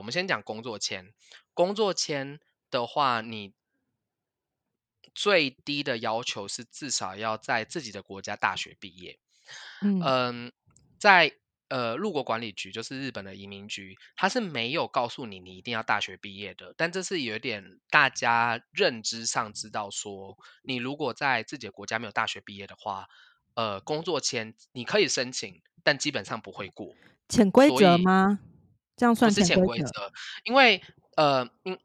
好，我们先讲工作签。工作签的话，你最低的要求是至少要在自己的国家大学毕业。嗯嗯，在呃入国管理局，就是日本的移民局，它是没有告诉你你一定要大学毕业的，但这是有点大家认知上知道说，你如果在自己的国家没有大学毕业的话，呃，工作签你可以申请，但基本上不会过。潜规则吗？这样算不是潜潜规则？规则，因为呃，嗯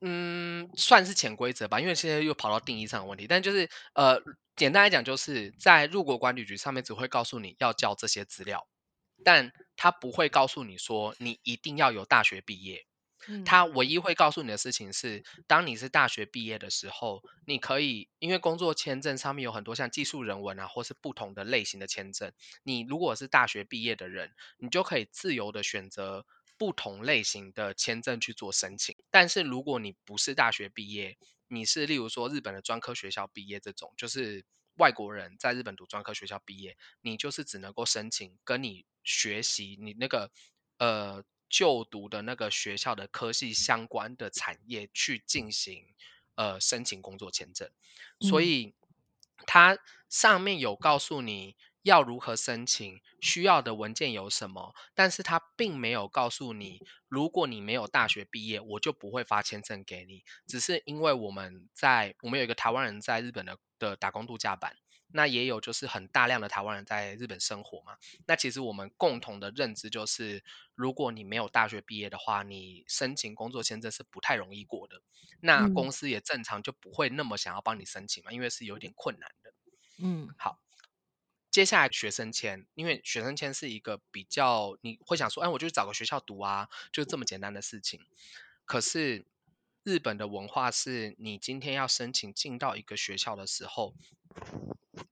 嗯，算是潜规则吧，因为现在又跑到定义上的问题。但就是呃，简单来讲，就是在入国管理局上面只会告诉你要交这些资料，但他不会告诉你说你一定要有大学毕业。他唯一会告诉你的事情是，当你是大学毕业的时候，你可以因为工作签证上面有很多像技术人文啊，或是不同的类型的签证。你如果是大学毕业的人，你就可以自由的选择不同类型的签证去做申请。但是如果你不是大学毕业，你是例如说日本的专科学校毕业这种，就是外国人在日本读专科学校毕业，你就是只能够申请跟你学习你那个呃就读的那个学校的科系相关的产业去进行呃申请工作签证，所嗯以它上面有告诉你要如何申请，需要的文件有什么，但是它并没有告诉你，如果你没有大学毕业，我就不会发签证给你。只是因为我们在我们有一个台湾人在日本的的打工度假版，那也有就是很大量的台湾人在日本生活嘛。那其实我们共同的认知就是，如果你没有大学毕业的话，你申请工作签证是不太容易过的。那嗯公司也正常就不会那么想要帮你申请嘛，因为是有点困难的。嗯好，接下来学生签，因为学生签是一个比较你会想说，哎，我就找个学校读啊，就这么简单的事情。可是日本的文化是，你今天要申请进到一个学校的时候，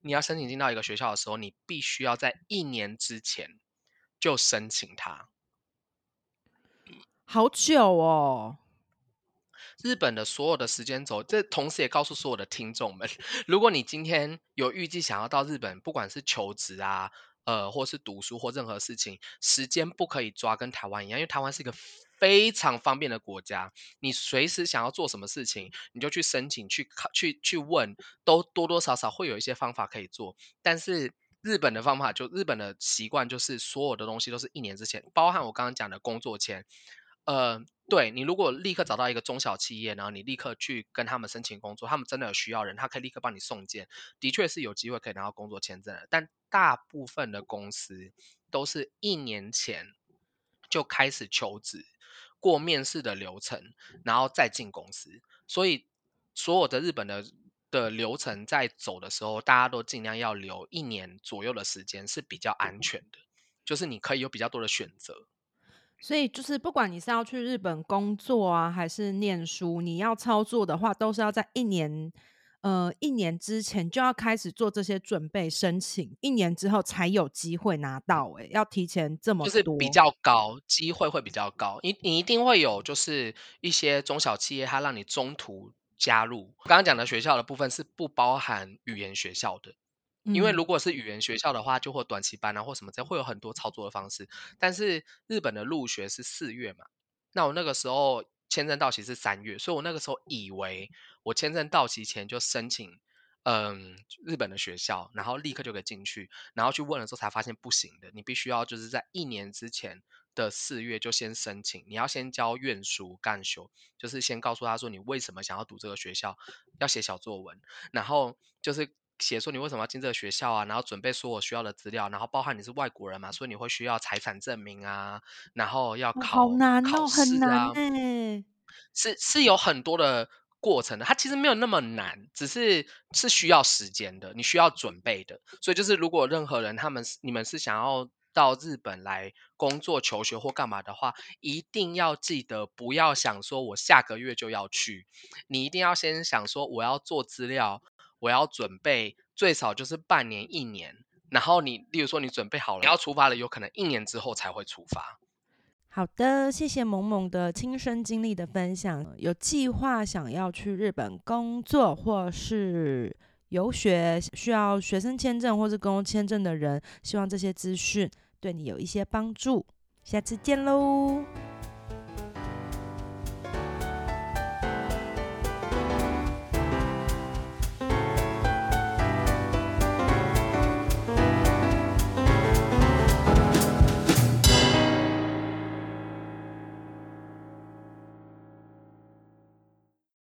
你要申请进到一个学校的时候，你必须要在一年之前就申请它。好久哦。日本的所有的时间轴，这同时也告诉所有的听众们，如果你今天有预计想要到日本，不管是求职啊，呃，或是读书或任何事情，时间不可以抓跟台湾一样，因为台湾是一个非常方便的国家，你随时想要做什么事情，你就去申请、去考、去去问，都多多少少会有一些方法可以做。但是日本的方法就日本的习惯就是所有的东西都是一年之前，包含我刚刚讲的工作签，呃，对你如果立刻找到一个中小企业，然后你立刻去跟他们申请工作，他们真的有需要人，他可以立刻帮你送件，的确是有机会可以拿到工作签证的。但大部分的公司都是一年前就开始求职，过面试的流程，然后再进公司。所以所有的日本的的流程在走的时候，大家都尽量要留一年左右的时间是比较安全的，就是你可以有比较多的选择。所以就是不管你是要去日本工作啊，还是念书，你要操作的话，都是要在一年，呃，一年之前就要开始做这些准备申请，一年之后才有机会拿到、欸。要提前这么多，就是比较高，机会会比较高。你你一定会有，就是一些中小企业，它让你中途加入。刚刚讲的学校的部分是不包含语言学校的，因为嗯如果是语言学校的话，就会短期班啊或什么这样会有很多操作的方式。但是日本的入学是四月嘛，那我那个时候签证到期是三月，所以我那个时候以为我签证到期前就申请。嗯，日本的学校，然后立刻就可以进去，然后去问了之后才发现不行的，你必须要就是在一年之前的四月就先申请，你要先交院书干修，就是先告诉他说你为什么想要读这个学校，要写小作文，然后就是写说你为什么要进这个学校啊，然后准备说我需要的资料，然后包含你是外国人嘛，所以你会需要财产证明啊，然后要哦考、好难考哦，很试难啊，哎、是是有很多的过程的，它其实没有那么难，只是是需要时间的，你需要准备的。所以就是如果任何人他们是你们是想要到日本来工作、求学或干嘛的话，一定要记得不要想说我下个月就要去，你一定要先想说我要做资料，我要准备最少就是半年、一年。然后你，例如说你准备好了，你要出发了，有可能一年之后才会出发。好的，谢谢萌萌的亲身经历的分享。有计划想要去日本工作或是游学，需要学生签证或是工作签证的人，希望这些资讯对你有一些帮助。下次见喽！